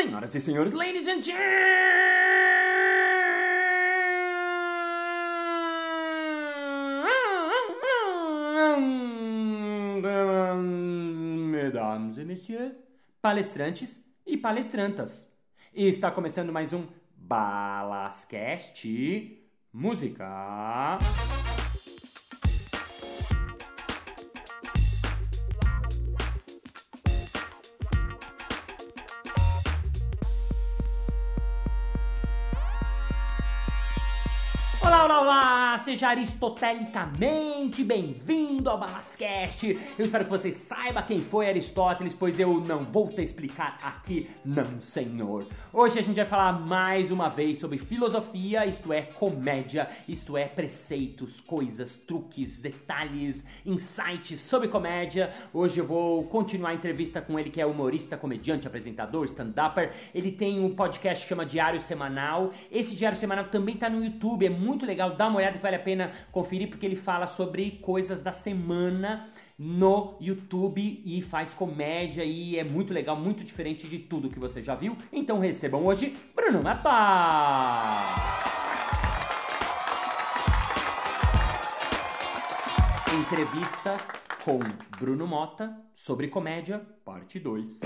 Senhoras e senhores, ladies and gentlemen, mesdames e messieurs, palestrantes e palestrantas. E está começando mais um Balascast Música. Olá, olá, olá! Seja aristotelicamente bem-vindo ao Balascast. Eu espero que você saiba quem foi Aristóteles, pois eu não vou te explicar aqui, não, senhor. Hoje a gente vai falar mais uma vez sobre filosofia, isto é, comédia, isto é, preceitos, coisas, truques, detalhes, insights sobre comédia. Hoje eu vou continuar a entrevista com ele, que é humorista, comediante, apresentador, stand-upper. Ele tem um podcast que chama Diário Semanal. Esse Diário Semanal também tá no YouTube, é muito legal, dá uma olhada que vale a pena conferir, porque ele fala sobre coisas da semana no YouTube e faz comédia e é muito legal, muito diferente de tudo que você já viu. Então recebam hoje Bruno Mata! Entrevista com Bruno Mota sobre comédia, parte 2.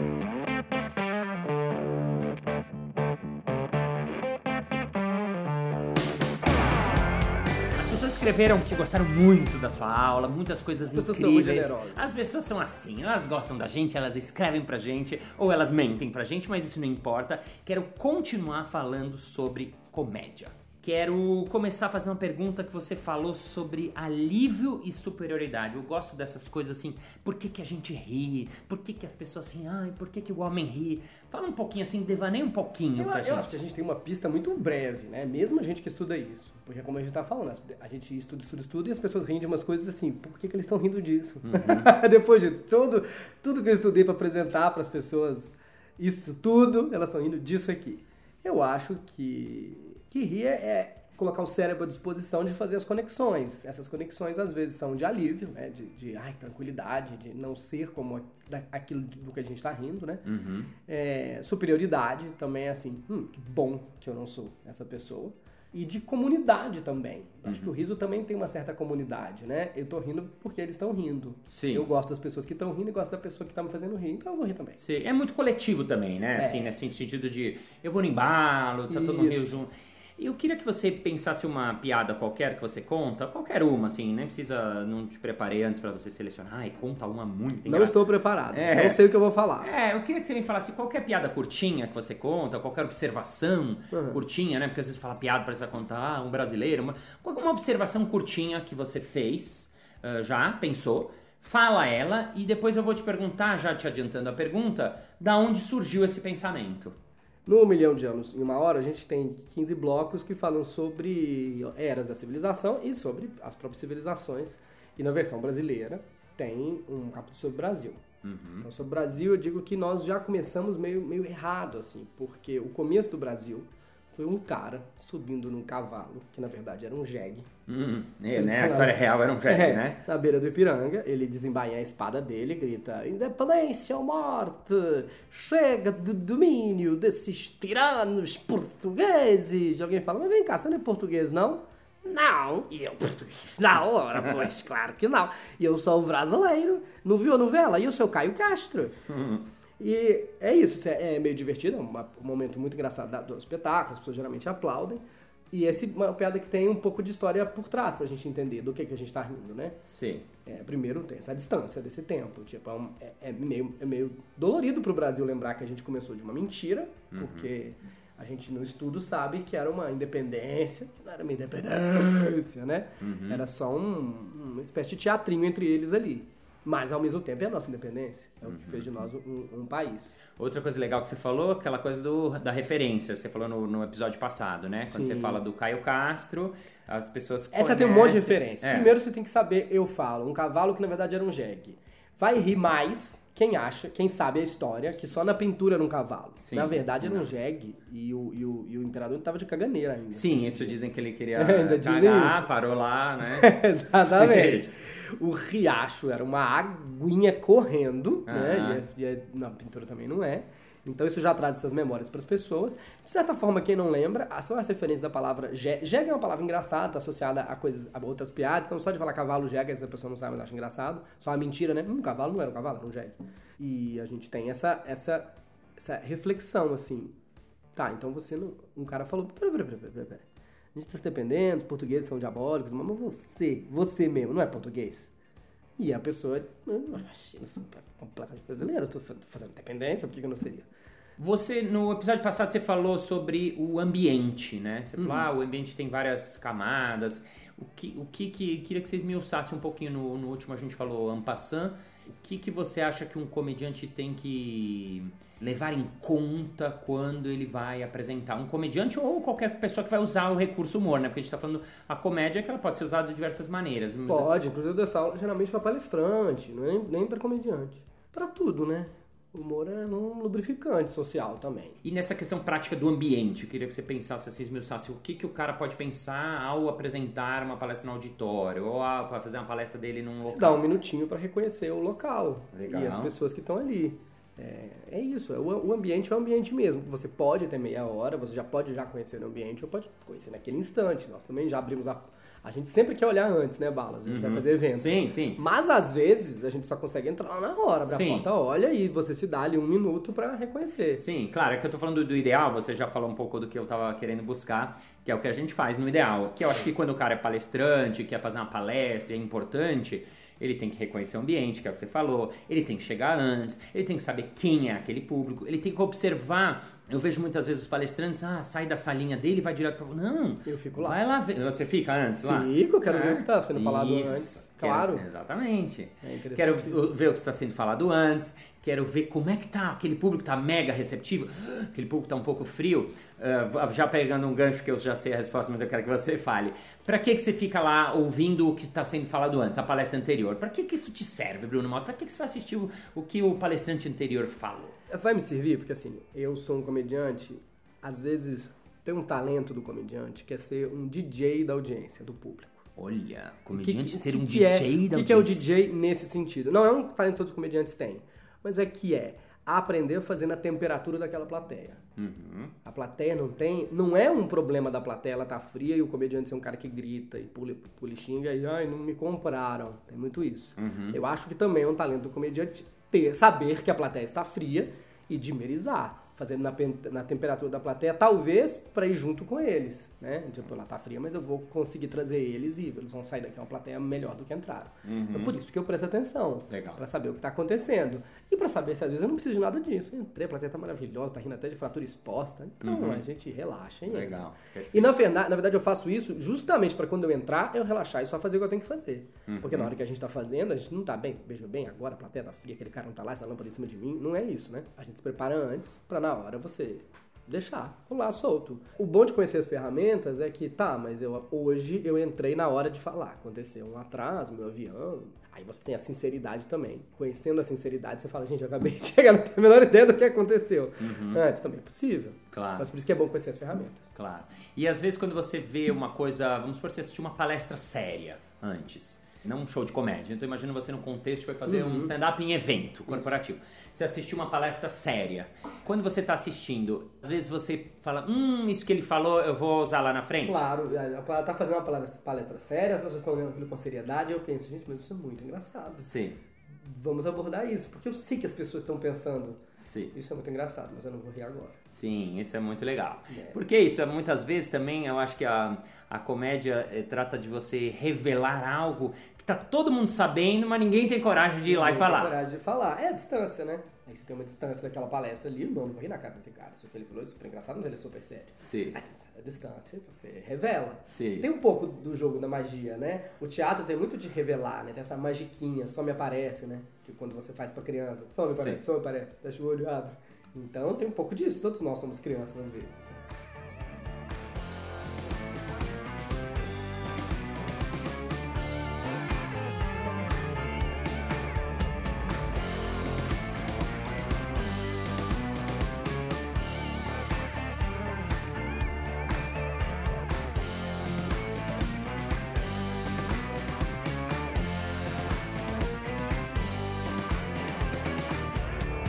Escreveram que gostaram muito da sua aula, muitas coisas As pessoas são muito incríveis. generosas. As pessoas são assim, elas gostam da gente, elas escrevem pra gente ou elas mentem pra gente, mas isso não importa. Quero continuar falando sobre comédia. Quero começar a fazer uma pergunta que você falou sobre alívio e superioridade. Eu gosto dessas coisas assim, por que, que a gente ri? Por que, que as pessoas riem? Ai, por que, que o homem ri? Fala um pouquinho assim, devaneia um pouquinho Eu, pra eu gente. acho que a gente tem uma pista muito breve, né? Mesmo a gente que estuda isso. Porque como a gente tá falando, a gente estuda, estuda, estuda e as pessoas riem de umas coisas assim. Por que, que eles estão rindo disso? Uhum. Depois de tudo, tudo que eu estudei para apresentar para as pessoas, isso tudo, elas estão rindo disso aqui. Eu acho que, que rir é, é colocar o cérebro à disposição de fazer as conexões. Essas conexões às vezes são de alívio, né? De, de ai, tranquilidade, de não ser como aquilo do que a gente está rindo, né? Uhum. É, superioridade também é assim, hum, que bom que eu não sou essa pessoa. E de comunidade também. Acho que o riso também tem uma certa comunidade, né? Eu tô rindo porque eles estão rindo. Sim. Eu gosto das pessoas que estão rindo e gosto da pessoa que tá me fazendo rir, então eu vou rir também. Sim, É muito coletivo também, né? É. Assim, nesse sentido de eu vou no embalo, tá todo mundo Isso. junto. Eu queria que você pensasse uma piada qualquer que você conta, qualquer uma, assim, nem precisa, não te preparei antes pra você selecionar, ai, conta uma muito Não engraçada. estou preparado. É. Não sei o que eu vou falar. É, eu queria que você me falasse qualquer piada curtinha que você conta, qualquer observação Uhum. curtinha, né? Porque às vezes fala piada, parece que vai contar ah, um brasileiro, uma, uma observação curtinha que você fez, ah, já, pensou, fala ela e depois eu vou te perguntar, já te adiantando a pergunta, da onde surgiu esse pensamento. No Um Milhão de Anos em Uma Hora, a gente tem 15 blocos que falam sobre eras da civilização e sobre as próprias civilizações. E na versão brasileira tem um capítulo sobre o Brasil. Então, sobre o Brasil, eu digo que nós já começamos meio, meio errado, assim, porque o começo do Brasil foi um cara subindo num cavalo, que na verdade era um jegue. Hum, é, Ele né? A história real era um jegue, É, né? Na beira do Ipiranga, ele desembainha a espada dele e grita: Independência ou morte! Chega do domínio desses tiranos portugueses! Alguém fala: Mas vem cá, você não é português, não? Não, e eu português? Não, ora, pois, claro que não. E eu sou brasileiro. Não viu a novela? E eu sou Caio Castro. E é isso, é é meio divertido, é um momento muito engraçado do espetáculo, as pessoas geralmente aplaudem. E essa é uma piada que tem um pouco de história por trás pra gente entender do que, que a gente tá rindo, né? Sim. É, primeiro tem essa distância desse tempo. Tipo, é, um- é- é meio, é meio dolorido pro Brasil lembrar que a gente começou de uma mentira, porque a gente no estudo sabe que era uma independência, que não era uma independência, né? Era só um- uma espécie de teatrinho entre eles ali. Mas ao mesmo tempo é a nossa independência. É o que fez de nós um, um país. Outra coisa legal que você falou, aquela coisa do, da referência, você falou no, no episódio passado, né? Quando Sim. você fala do Caio Castro, as pessoas Essa tem um monte de conhecem- referência. É. Primeiro você tem que saber, eu falo, um cavalo que na verdade era um jegue. Vai rir mais quem acha, quem sabe a história, que só na pintura era um cavalo. Sim. Na verdade era um jegue e o, e o, e o imperador tava de caganeira ainda. Sim, isso dizem que ele queria Ainda cagar, isso. parou lá, né? Exatamente. O riacho era uma aguinha correndo, né? E, é- e é- na pintura também não é. Então isso já traz essas memórias para as pessoas. De certa forma, quem não lembra, são as referências da palavra. Jegue é uma palavra engraçada, associada a coisas, a outras piadas. Então só de falar cavalo jegue, essa pessoa não sabe, mas acha engraçado. Só uma mentira, né? Um cavalo não era um cavalo, era um jegue. E a gente tem essa, essa, essa reflexão, assim. Tá, então você não. Um cara falou. Pera, pera, pera, pera, pera. A gente está se dependendo, os portugueses são diabólicos, mas você, você mesmo, não é português? E a pessoa, imagina, eu sou completamente brasileiro, eu tô fazendo dependência, por que eu não seria? Você, no episódio passado, você falou sobre o ambiente, né? Você uhum. falou, ah, o ambiente tem várias camadas. O que, o que, que queria que vocês me usassem um pouquinho no, no último, a gente falou ampassan. O que, que você acha que um comediante tem que levar em conta quando ele vai apresentar um comediante ou qualquer pessoa que vai usar o recurso humor, né? Porque a gente está falando a comédia que ela pode ser usada de diversas maneiras. Pode, inclusive dessa aula geralmente para palestrante, não é nem, nem para comediante. Para tudo, né? O humor é um lubrificante social também. E nessa questão prática do ambiente, eu queria que você pensasse, assim, esmiuçasse o que, que o cara pode pensar ao apresentar uma palestra no auditório, ou para fazer uma palestra dele num local. Se dá um minutinho para reconhecer o local Legal. e as pessoas que estão ali. É, é isso, é, o, o ambiente é o ambiente mesmo. Você pode ter meia hora, você já pode já conhecer o ambiente, ou pode conhecer naquele instante. Nós também já abrimos a. A gente sempre quer olhar antes, né, Balas? A gente uhum. vai fazer evento. Sim, sim. Mas às vezes a gente só consegue entrar na hora, abre sim. a porta, olha e você se dá ali um minuto para reconhecer. Sim, claro, é que eu tô falando do ideal, você já falou um pouco do que eu tava querendo buscar, que é o que a gente faz no ideal. Que eu acho que quando o cara é palestrante, quer fazer uma palestra, é importante ele tem que reconhecer o ambiente, que é o que você falou, ele tem que chegar antes, ele tem que saber quem é aquele público, ele tem que observar. Eu vejo muitas vezes os palestrantes, ah, sai da salinha dele e vai direto para. Não! Eu fico lá. Vai lá ver. Você fica antes lá? Fico, quero ver o que está sendo falado Isso. antes. Claro. Quero, exatamente. É quero ver o que está sendo falado antes, quero ver como é que tá aquele público está mega receptivo, aquele público está um pouco frio. Uh, já pegando um gancho que eu já sei a resposta, mas eu quero que você fale. Para que, que você fica lá ouvindo o que está sendo falado antes, a palestra anterior? Para que, que isso te serve, Bruno Malta? Para que, que você vai assistir o, o que o palestrante anterior falou? Vai me servir, porque assim, eu sou um comediante, às vezes tem um talento do comediante que é ser um DJ da audiência, do público. Olha, comediante que, ser um DJ é, da audiência. O que, que é o DJ nesse sentido? Não é um talento que todos os comediantes têm, mas é que é aprender fazendo a temperatura daquela plateia. Uhum. A plateia não tem. Não é um problema da plateia, ela tá fria e o comediante ser um cara que grita e pula, pula e xinga e ai, não me compraram. Tem muito isso. Uhum. Eu acho que também é um talento do comediante ter, saber que a plateia está fria e dimerizar fazendo na, na temperatura da plateia, talvez para ir junto com eles, né? Tipo, lá tá fria, mas eu vou conseguir trazer eles e eles vão sair daqui uma plateia melhor do que entraram. Uhum. Então por isso que eu presto atenção, para saber o que está acontecendo e para saber se às vezes eu não preciso de nada disso. Eu entrei, a plateia tá maravilhosa, tá rindo até de fratura exposta, então uhum. a gente relaxa, hein? Legal. E na verdade, na verdade eu faço isso justamente para quando eu entrar eu relaxar e só fazer o que eu tenho que fazer, uhum. porque na hora que a gente está fazendo a gente não tá bem, veja bem, agora a plateia tá fria, aquele cara não tá lá, essa lâmpada em cima de mim, não é isso, né? A gente se prepara antes para na hora você deixar rolar solto. O bom de conhecer as ferramentas é que, tá, mas eu hoje eu entrei na hora de falar. Aconteceu um atraso, meu avião. Aí você tem a sinceridade também. Conhecendo a sinceridade, você fala, gente, eu acabei de chegar, não tenho a menor ideia do que aconteceu. Uhum. Antes também é possível. Claro. Mas por isso que é bom conhecer as ferramentas. Claro. E às vezes quando você vê uma coisa, vamos supor, você assistiu uma palestra séria antes não um show de comédia. Então imagina você no contexto vai fazer uhum. um stand-up em evento corporativo. Isso. Você assistiu uma palestra séria. Quando você está assistindo, às vezes você fala, hum, isso que ele falou eu vou usar lá na frente. Claro, ela tá fazendo uma palestra, palestra séria, as pessoas estão olhando aquilo com seriedade, eu penso, gente, mas isso é muito engraçado. Sim. Vamos abordar isso, porque eu sei que as pessoas estão pensando. Sim. Isso é muito engraçado, mas eu não vou rir agora. Sim, isso é muito legal. É. Porque isso, muitas vezes também, eu acho que a, a comédia é, trata de você revelar algo que tá todo mundo sabendo, mas ninguém tem coragem de ir lá e falar. Tem coragem de falar. É a distância, né? Aí você tem uma distância daquela palestra ali, não vou rir na cara desse cara. Isso que ele falou é super engraçado, mas ele é super sério. Sim. Aí a distância, você revela. Sim. Tem um pouco do jogo da magia, né? O teatro tem muito de revelar, né? Tem essa magiquinha, só me aparece, né? Que quando você faz pra criança, só me aparece, Sim. só me aparece. Fecha o olho, abre. Então tem um pouco disso. Todos nós somos crianças às vezes.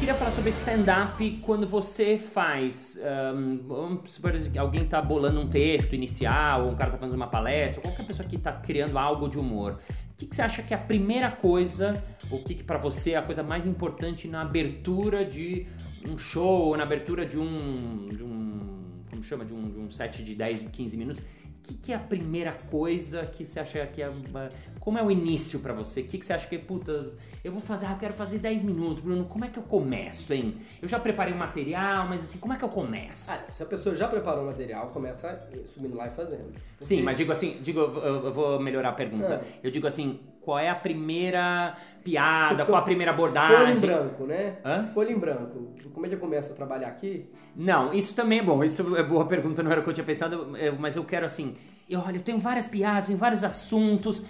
Queria falar sobre stand-up quando você faz. Um, alguém tá bolando um texto inicial, ou um cara tá fazendo uma palestra, qualquer pessoa que tá criando algo de humor. O que, que você acha que é a primeira coisa, o que, que para você é a coisa mais importante na abertura de um show, ou na abertura de um. De um como chama? De um, de um set de 10, 15 minutos? O que, que, é a primeira coisa que você acha que é. Como é o início para você? O que, que você acha que, puta, eu vou fazer, ah, eu quero fazer 10 minutos, Bruno, como é que eu começo, hein? Eu já preparei o material, mas assim, como é que eu começo? Ah, se a pessoa já preparou o material, começa subindo lá e fazendo. Porque... Sim, mas digo assim, digo, eu vou melhorar a pergunta. Ah. Eu digo assim, qual é a primeira piada, tipo, qual a primeira abordagem? Folha em branco, né? Hã? Folha em branco. Como é que eu começo a trabalhar aqui? Não, isso também é bom. Isso é boa pergunta, não era o que eu tinha pensado, mas eu quero assim, eu, olha, eu tenho várias piadas, tenho vários assuntos.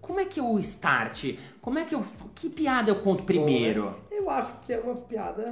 Como é que eu start? Como é que eu. Que piada eu conto primeiro? Bom, eu acho que é uma piada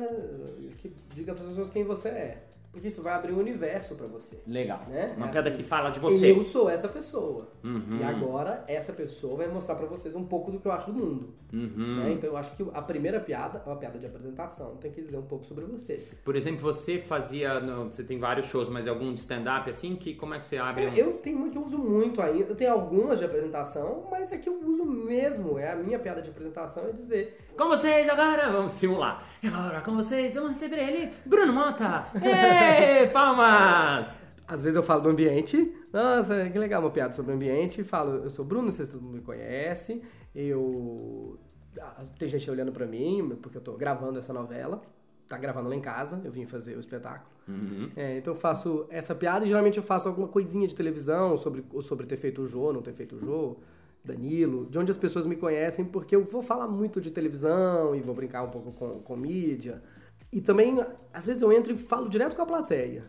que diga para as pessoas quem você é. Porque isso vai abrir um universo para você. Legal. Né? Uma é piada assim, que fala de você. Eu sou essa pessoa. Uhum. E agora essa pessoa vai mostrar para vocês um pouco do que eu acho do mundo. Uhum. Né? Então eu acho que a primeira piada é uma piada de apresentação. Tem que dizer um pouco sobre você. Por exemplo, você fazia. No, você tem vários shows, mas algum de stand-up assim? Que, como é que você abre? É, Eu tenho muito, eu uso muito ainda. Eu tenho algumas de apresentação, mas é que eu uso mesmo. É a minha piada de apresentação é dizer com vocês agora, vamos simular. E agora com vocês, vamos receber ele, Bruno Mota. Ei, palmas! Às vezes eu falo do ambiente. Nossa, que legal uma piada sobre o ambiente. Falo, eu sou Bruno, vocês todo mundo me conhece. Eu. Ah, tem gente olhando pra mim, porque eu tô gravando essa novela. Tá gravando lá em casa, eu vim fazer o espetáculo. Uhum. É, então eu faço essa piada e geralmente eu faço alguma coisinha de televisão sobre, sobre ter feito o Jô, não ter feito o Jô. Danilo, de onde as pessoas me conhecem, porque eu vou falar muito de televisão e vou brincar um pouco com, com mídia. E também, às vezes eu entro e falo direto com a plateia.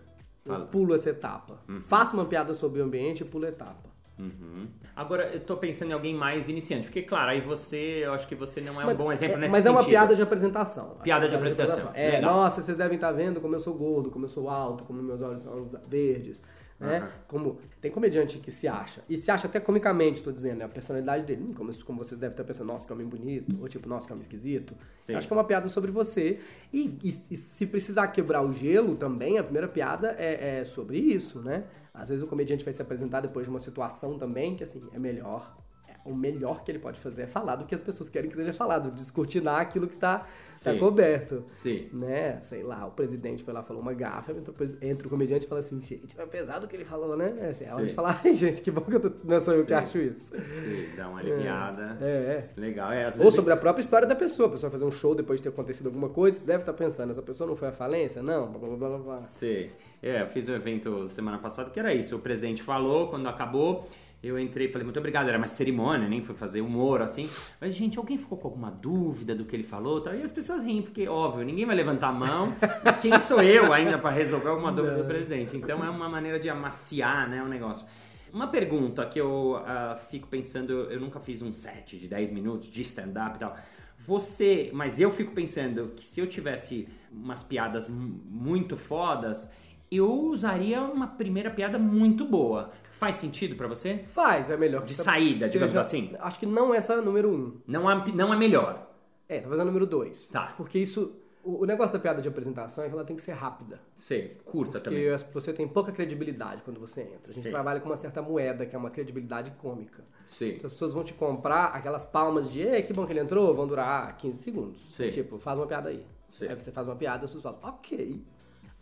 Fala. Eu pulo essa etapa. Uhum. Faço uma piada sobre o ambiente e pulo a etapa. Uhum. Agora, eu tô pensando em alguém mais iniciante, porque, claro, aí você, eu acho que você não é mas, um bom exemplo é, nesse Mas sentido. é uma piada de apresentação. Piada de apresentação. apresentação. É, Legal. nossa, vocês devem estar vendo como eu sou gordo, como eu sou alto, como meus olhos são verdes né? Uhum. Como tem comediante que se acha, e se acha até comicamente, estou dizendo, né? a personalidade dele, hum, como, como vocês devem estar pensando, nossa, que homem bonito, ou tipo, nossa, que homem esquisito. Sim. Acho que é uma piada sobre você. E, e, e, se precisar quebrar o gelo também, a primeira piada é, é sobre isso, né? Às vezes o comediante vai se apresentar depois de uma situação também que, assim, é melhor o melhor que ele pode fazer é falar do que as pessoas querem que seja falado, descortinar aquilo que está tá coberto. Sim. Né? Sei lá, o presidente foi lá, falou uma gafa, entra, entra o comediante e fala assim, gente, é pesado o que ele falou, né? É, assim, é hora de falar, ai, gente, que bom que eu tô, não sou eu que acho isso. Sim, dá uma aliviada. É, é. Legal. É, Ou sobre a própria história da pessoa. A pessoa vai fazer um show depois de ter acontecido alguma coisa, você deve estar pensando, essa pessoa não foi à falência? Não, blá, blá, blá, blá. Sim. É, eu fiz um evento semana passada que era isso. O presidente falou, quando acabou, eu entrei e falei, muito obrigado, era mais cerimônia, nem foi fazer humor, assim. Mas, gente, alguém ficou com alguma dúvida do que ele falou? E as pessoas riem, porque, óbvio, ninguém vai levantar a mão. Quem sou eu ainda para resolver alguma dúvida do presidente? Então é uma maneira de amaciar, né, o negócio. Uma pergunta que eu uh, fico pensando, eu nunca fiz um set de 10 minutos de stand-up e tal. Você, mas eu fico pensando que se eu tivesse umas piadas muito fodas, eu usaria uma primeira piada muito boa. Faz sentido para você? Faz, é melhor. De saída, digamos assim? Acho que não essa é a número um. Não é, não é melhor. É, talvez a número dois. Tá. Porque isso. O, negócio da piada de apresentação é que ela tem que ser rápida. Sei, curta porque também. Porque você tem pouca credibilidade quando você entra. A gente Sim. trabalha com uma certa moeda, que é uma credibilidade cômica. Sim. Então as pessoas vão te comprar aquelas palmas de, Ei, que bom que ele entrou, vão durar 15 segundos. Sim. Tipo, faz uma piada aí. Sim. Aí você faz uma piada, as pessoas falam, ok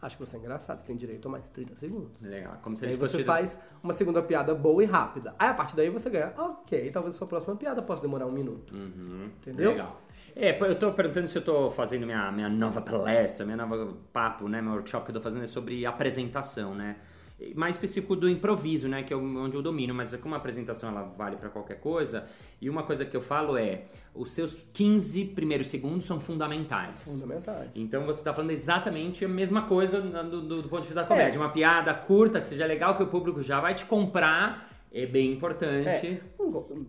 acho que você é engraçado, você tem direito a mais 30 segundos. Legal, como se Aí você tido... faz uma segunda piada boa e rápida. Aí a partir daí você ganha, ok, talvez a sua próxima piada possa demorar um minuto. Uhum. Entendeu? Legal. É, eu tô perguntando se eu tô fazendo minha, minha nova palestra, minha nova papo, né? Meu workshop que eu tô fazendo é sobre apresentação, né? Mais específico do improviso, né, que é onde eu domino, mas como a apresentação ela vale para qualquer coisa, e uma coisa que eu falo é, os seus 15 primeiros segundos são fundamentais. Fundamentais. Então você está falando exatamente a mesma coisa do, do, do ponto de vista da comédia, é. uma piada curta que seja legal que o público já vai te comprar é bem importante. É,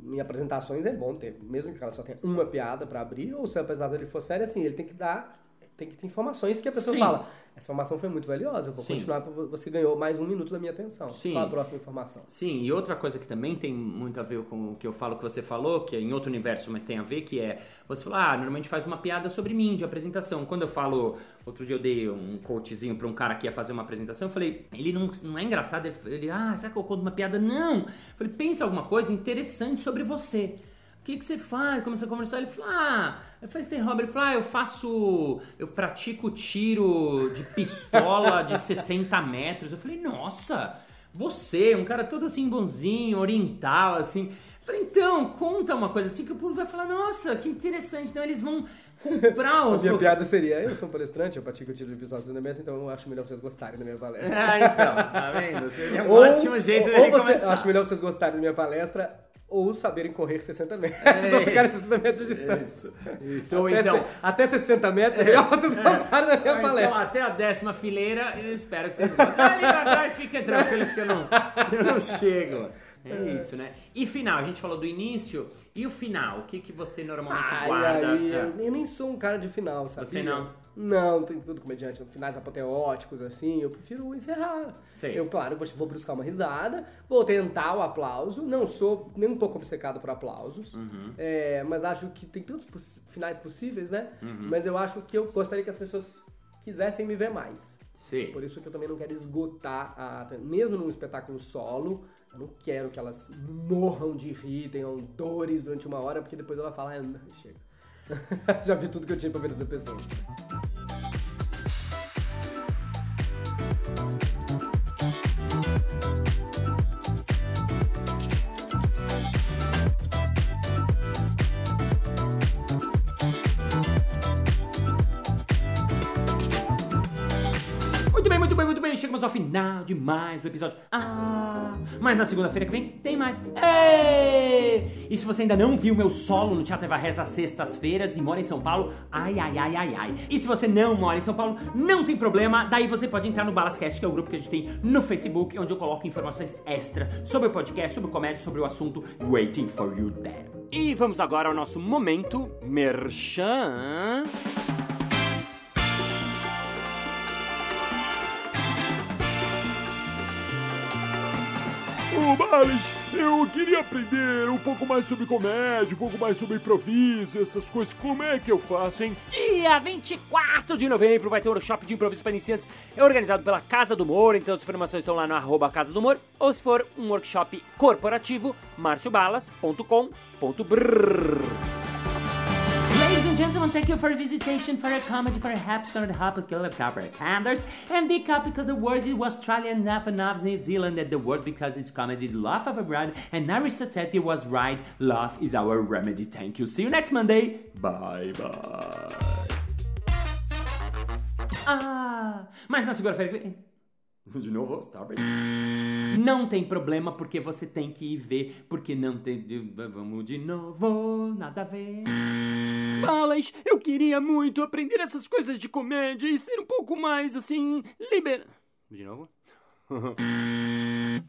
em apresentações é bom ter, mesmo que ela só tenha uma piada para abrir, ou se a apresentação ele for séria, assim, ele tem que dar tem que ter informações que a pessoa Sim. fala. Essa informação foi muito valiosa, eu vou Sim. continuar, você ganhou mais um minuto da minha atenção. Sim. Qual a próxima informação? Sim, e outra coisa que também tem muito a ver com o que eu falo que você falou, que é em outro universo, mas tem a ver, que é você falar, ah, normalmente faz uma piada sobre mim de apresentação. Quando eu falo, outro dia eu dei um coachzinho pra um cara que ia fazer uma apresentação, eu falei, ele não, não é engraçado, ele, ele, ah, será que eu conto uma piada? Não! Eu falei, pensa alguma coisa interessante sobre você. O que, que você faz? Começou a conversar, ele falou, ah, eu falei, você tem hobby? Ele falou, ah, eu faço, eu pratico tiro de pistola de 60 metros. Eu falei, nossa, você, um cara todo assim bonzinho, oriental, assim. Eu falei, então, conta uma coisa assim que o público vai falar, nossa, que interessante. Então eles vão comprar A os... minha piada seria, eu sou um palestrante, eu pratico tiro de pistola de mesa, então eu acho melhor vocês gostarem da minha palestra. Ah, então, tá vendo? Seria um Ou- ótimo jeito ou, de ou você, eu acho melhor vocês gostarem da minha palestra ou saberem correr 60 metros, É ou isso. 60 metros de distância. Isso, ou até, então... se- até 60 metros é melhor vocês gostarem da minha Ou palestra. Então, até a décima fileira, eu espero que vocês gostem. Ali pra trás, fiquem tranquilos que eu não, eu não chego. É isso, né? E final, a gente falou do início. E o final? O que, que você normalmente Ai, guarda? ai, É. eu, eu nem sou um cara de final, sabe? Você não? Não, tem tudo comediante, finais apoteóticos, assim, eu prefiro encerrar. Sei. Eu, claro, vou, vou buscar uma risada, vou tentar o aplauso, não sou nem um pouco obcecado por aplausos, Uhum. é, mas acho que tem tantos poss- finais possíveis, né? Uhum. Mas eu acho que eu gostaria que as pessoas quisessem me ver mais. Sim. Por isso que eu também não quero esgotar, a, mesmo num espetáculo solo, eu não quero que elas morram de rir, tenham dores durante uma hora, porque depois ela fala, ah, não, chega. Já vi tudo que eu tinha pra ver dessa pessoa. Bem, muito bem. Chegamos ao final de mais um episódio. Ah, mas na segunda-feira que vem tem mais. Ei! E se você ainda não viu meu solo no Teatro Eva Reza às sextas-feiras e mora em São Paulo, ai, ai, ai, ai, ai. E se você não mora em São Paulo, não tem problema. Daí você pode entrar no Balascast, que é o grupo que a gente tem no Facebook, onde eu coloco informações extra sobre o podcast, sobre o comédia, sobre o assunto Waiting for You There. E vamos agora ao nosso momento Merchan. Eu queria aprender um pouco mais sobre comédia, um pouco mais sobre improviso, essas coisas. Como é que eu faço, hein? Dia 24 de novembro vai ter um workshop de improviso para iniciantes. É organizado pela Casa do Humor, então as informações estão lá no arroba Casa do Humor. Ou se for um workshop corporativo, marciobalas.com.br. And gentlemen, thank you for your visitation for a comedy for a kill the copper canders and the cup because the word is Australia enough enough New Zealand that the word because it's comedy is love of a brand and Aristotle was right love is our remedy thank you see you next Monday bye bye Ah, mas na segunda-feira que vem. De novo, it. Não tem problema porque você tem que ir ver, porque não tem. Vamos de novo, nada a ver. Balas, eu queria muito aprender essas coisas de comédia e ser um pouco mais assim. liber. De novo?